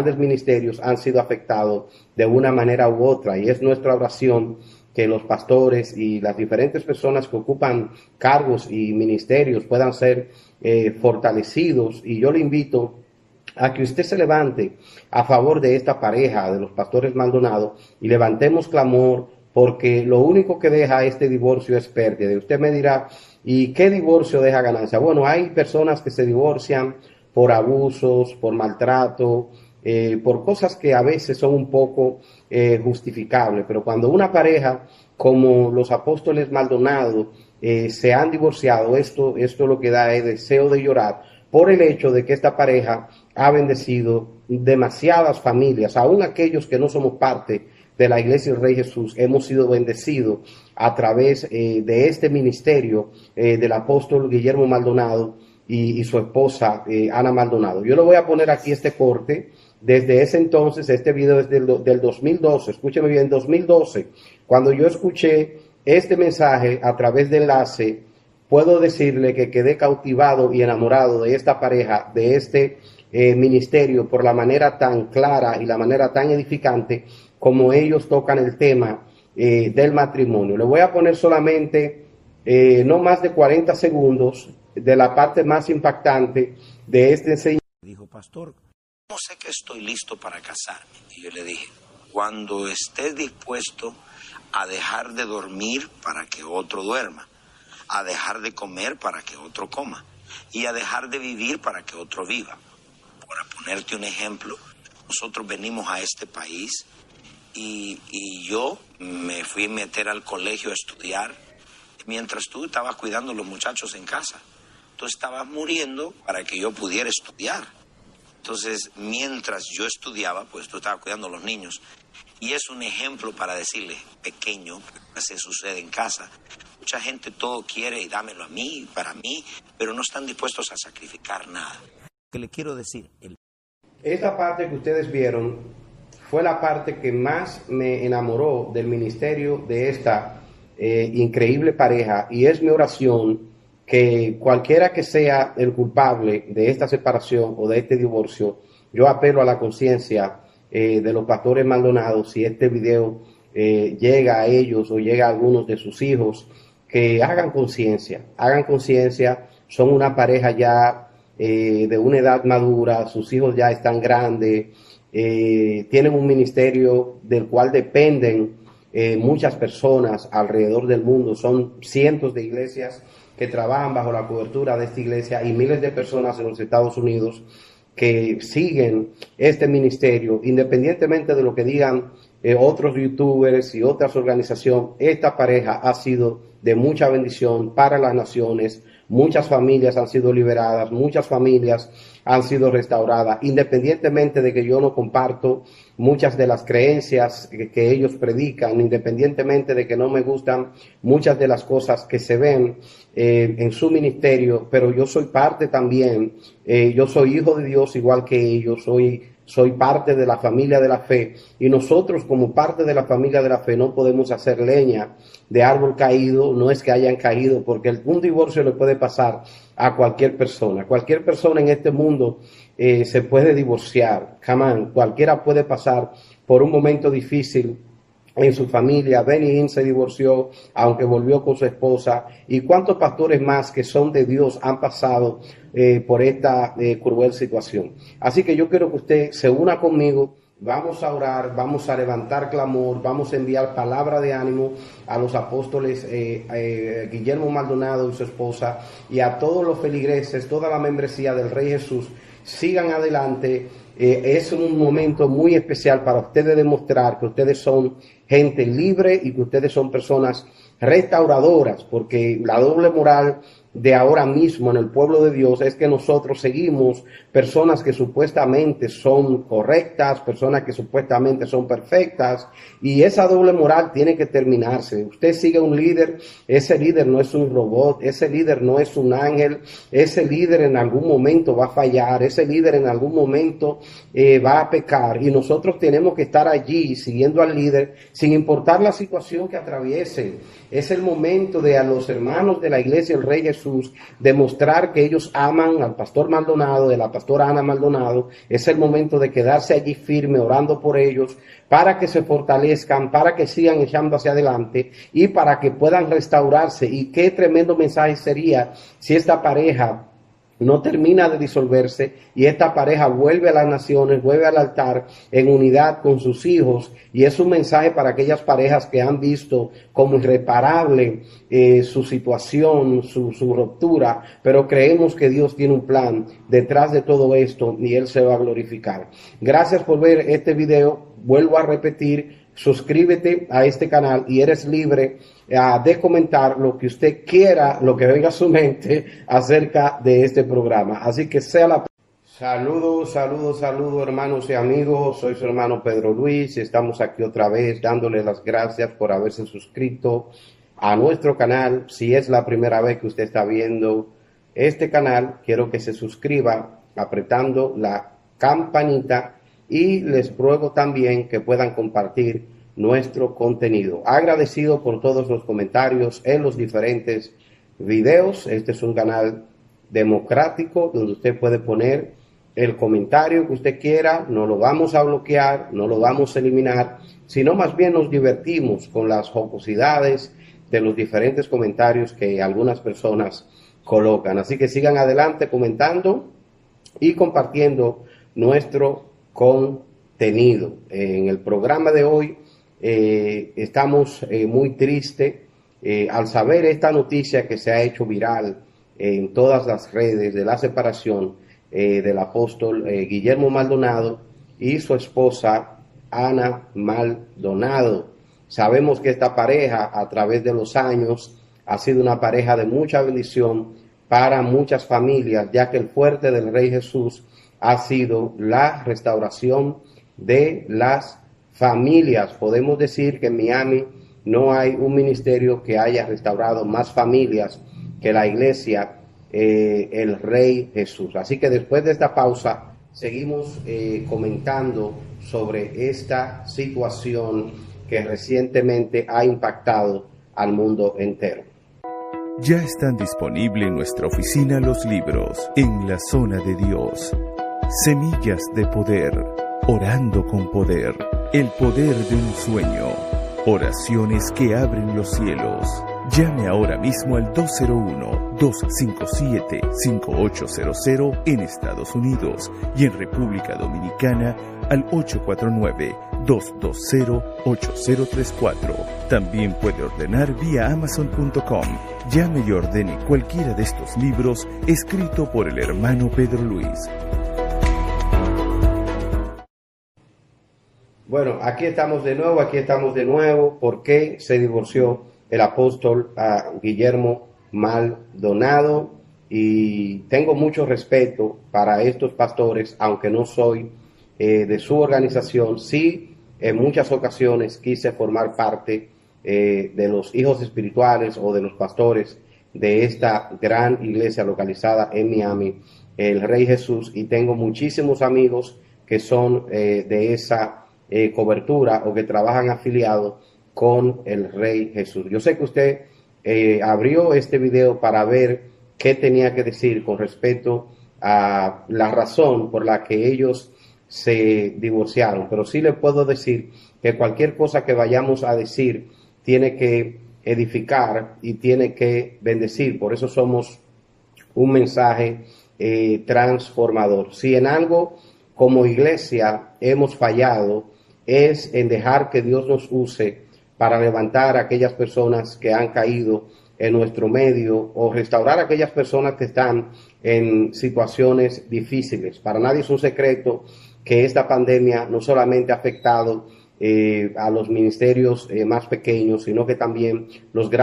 grandes ministerios han sido afectados de una manera u otra y es nuestra oración que los pastores y las diferentes personas que ocupan cargos y ministerios puedan ser eh, fortalecidos y yo le invito a que usted se levante a favor de esta pareja de los pastores Maldonado y levantemos clamor porque lo único que deja este divorcio es pérdida. Usted me dirá, ¿y qué divorcio deja ganancia? Bueno, hay personas que se divorcian por abusos, por maltrato, eh, por cosas que a veces son un poco eh, justificables, pero cuando una pareja como los apóstoles Maldonado eh, se han divorciado, esto, esto lo que da es deseo de llorar por el hecho de que esta pareja ha bendecido demasiadas familias, aún aquellos que no somos parte de la Iglesia del Rey Jesús, hemos sido bendecidos a través de este ministerio del apóstol Guillermo Maldonado y, su esposa Ana Maldonado. Yo le voy a poner aquí este corte. Desde ese entonces, este video es del, del 2012, escúcheme bien, 2012, cuando yo escuché este mensaje a través de enlace, puedo decirle que quedé cautivado y enamorado de esta pareja, de este ministerio, por la manera tan clara y la manera tan edificante como ellos tocan el tema eh, del matrimonio. Le voy a poner solamente eh, no más de 40 segundos de la parte más impactante de este enseñanza. Dijo, pastor, no sé que estoy listo para casarme. Y yo le dije, cuando estés dispuesto a dejar de dormir para que otro duerma, a dejar de comer para que otro coma y a dejar de vivir para que otro viva. Para ponerte un ejemplo, nosotros venimos a este país y, yo me fui a meter al colegio a estudiar mientras tú estabas cuidando a los muchachos en casa. Tú estabas muriendo para que yo pudiera estudiar. Entonces, mientras yo estudiaba, pues tú estabas cuidando a los niños. Y es un ejemplo para decirle, pequeño, se sucede en casa. Mucha gente todo quiere y dámelo a mí, para mí, pero no están dispuestos a sacrificar nada. ¿Qué le quiero decir? Esta parte que ustedes vieron fue la parte que más me enamoró del ministerio de esta eh, increíble pareja y es mi oración que cualquiera que sea el culpable de esta separación o de este divorcio, yo apelo a la conciencia eh, de los pastores Maldonado si este video eh, llega a ellos o llega a algunos de sus hijos, que hagan conciencia, hagan conciencia, son una pareja ya de una edad madura, sus hijos ya están grandes, eh, tienen un ministerio del cual dependen eh, muchas personas alrededor del mundo. Son cientos de iglesias que trabajan bajo la cobertura de esta iglesia y miles de personas en los Estados Unidos que siguen este ministerio, independientemente de lo que digan eh, otros youtubers y otras organizaciones, esta pareja ha sido de mucha bendición para las naciones, muchas familias han sido liberadas, muchas familias han sido restauradas, independientemente de que yo no comparto muchas de las creencias que, ellos predican, independientemente de que no me gustan muchas de las cosas que se ven eh, en su ministerio, pero yo soy parte también, eh, yo soy hijo de Dios igual que ellos, soy soy parte de la familia de la fe. Y nosotros como parte de la familia de la fe no podemos hacer leña de árbol caído, no es que hayan caído, porque un divorcio le puede pasar a cualquier persona. Cualquier persona en este mundo eh, se puede divorciar, jamás, cualquiera puede pasar por un momento difícil en su familia. Benny se divorció, aunque volvió con su esposa. ¿Y cuántos pastores más que son de Dios han pasado eh, por esta eh, cruel situación? Así que yo quiero que usted se una conmigo. Vamos a orar, vamos a levantar clamor, vamos a enviar palabra de ánimo a los apóstoles eh, Guillermo Maldonado y su esposa y a todos los feligreses, toda la membresía del Rey Jesús. Sigan adelante, es un momento muy especial para ustedes demostrar que ustedes son gente libre y que ustedes son personas restauradoras, porque la doble moral de ahora mismo en el pueblo de Dios es que nosotros seguimos personas que supuestamente son correctas, personas que supuestamente son perfectas, y esa doble moral tiene que terminarse. Usted sigue un líder, ese líder no es un robot, ese líder no es un ángel, ese líder en algún momento va a fallar, ese líder en algún momento eh, va a pecar, y nosotros tenemos que estar allí siguiendo al líder sin importar la situación que atraviesen. Es el momento de a los hermanos de la iglesia, el Rey Jesús, Jesús, demostrar que ellos aman al pastor Maldonado, de la pastora Ana Maldonado, es el momento de quedarse allí firme, orando por ellos, para que se fortalezcan, para que sigan echando hacia adelante y para que puedan restaurarse. Y qué tremendo mensaje sería si esta pareja no termina de disolverse y esta pareja vuelve a las naciones, vuelve al altar en unidad con sus hijos. Y es un mensaje para aquellas parejas que han visto como irreparable eh, su situación, su, su ruptura, pero creemos que Dios tiene un plan detrás de todo esto y Él se va a glorificar. Gracias por ver este video, vuelvo a repetir, suscríbete a este canal y eres libre eh, de comentar lo que usted quiera, lo que venga a su mente acerca de este programa. Así que sea la... Saludos, saludos, saludos hermanos y amigos. Soy su hermano Pedro Luis y estamos aquí otra vez dándole las gracias por haberse suscrito a nuestro canal. Si es la primera vez que usted está viendo este canal, quiero que se suscriba apretando la campanita y les ruego también que puedan compartir nuestro contenido. Agradecido por todos los comentarios en los diferentes videos. Este es un canal democrático donde usted puede poner el comentario que usted quiera, no lo vamos a bloquear, no lo vamos a eliminar, sino más bien nos divertimos con las jocosidades de los diferentes comentarios que algunas personas colocan. Así que sigan adelante comentando y compartiendo nuestro contenido. En el programa de hoy eh, estamos eh, muy tristes eh, al saber esta noticia que se ha hecho viral en todas las redes de la separación del apóstol Guillermo Maldonado y su esposa Ana Maldonado. Sabemos que esta pareja a través de los años ha sido una pareja de mucha bendición para muchas familias, ya que el fuerte del Rey Jesús ha sido la restauración de las familias. Podemos decir que en Miami no hay un ministerio que haya restaurado más familias que la iglesia, eh, el Rey Jesús. Así que después de esta pausa, seguimos eh, comentando sobre esta situación que recientemente ha impactado al mundo entero. Ya están disponibles en nuestra oficina los libros En la zona de Dios Semillas de Poder, Orando con Poder, El Poder de un Sueño, Oraciones que abren los cielos. Llame ahora mismo al 201-257-5800 en Estados Unidos y en República Dominicana al 849-220-8034. También puede ordenar vía amazon.com. Llame y ordene cualquiera de estos libros escrito por el hermano Pedro Luis. Bueno, aquí estamos de nuevo, aquí estamos de nuevo. ¿Por qué se divorció el apóstol Guillermo Maldonado? Y tengo mucho respeto para estos pastores, aunque no soy eh, de su organización. Sí, en muchas ocasiones quise formar parte eh, de los hijos espirituales o de los pastores de esta gran iglesia localizada en Miami, el Rey Jesús, y tengo muchísimos amigos que son eh, de esa eh, cobertura o que trabajan afiliados con el Rey Jesús. Yo sé que usted eh, abrió este video para ver qué tenía que decir con respecto a la razón por la que ellos se divorciaron, pero sí le puedo decir que cualquier cosa que vayamos a decir tiene que edificar y tiene que bendecir. Por eso somos un mensaje eh, transformador. Si en algo como iglesia hemos fallado, es en dejar que Dios nos use para levantar a aquellas personas que han caído en nuestro medio o restaurar a aquellas personas que están en situaciones difíciles. Para nadie es un secreto que esta pandemia no solamente ha afectado eh, a los ministerios eh, más pequeños, sino que también los grandes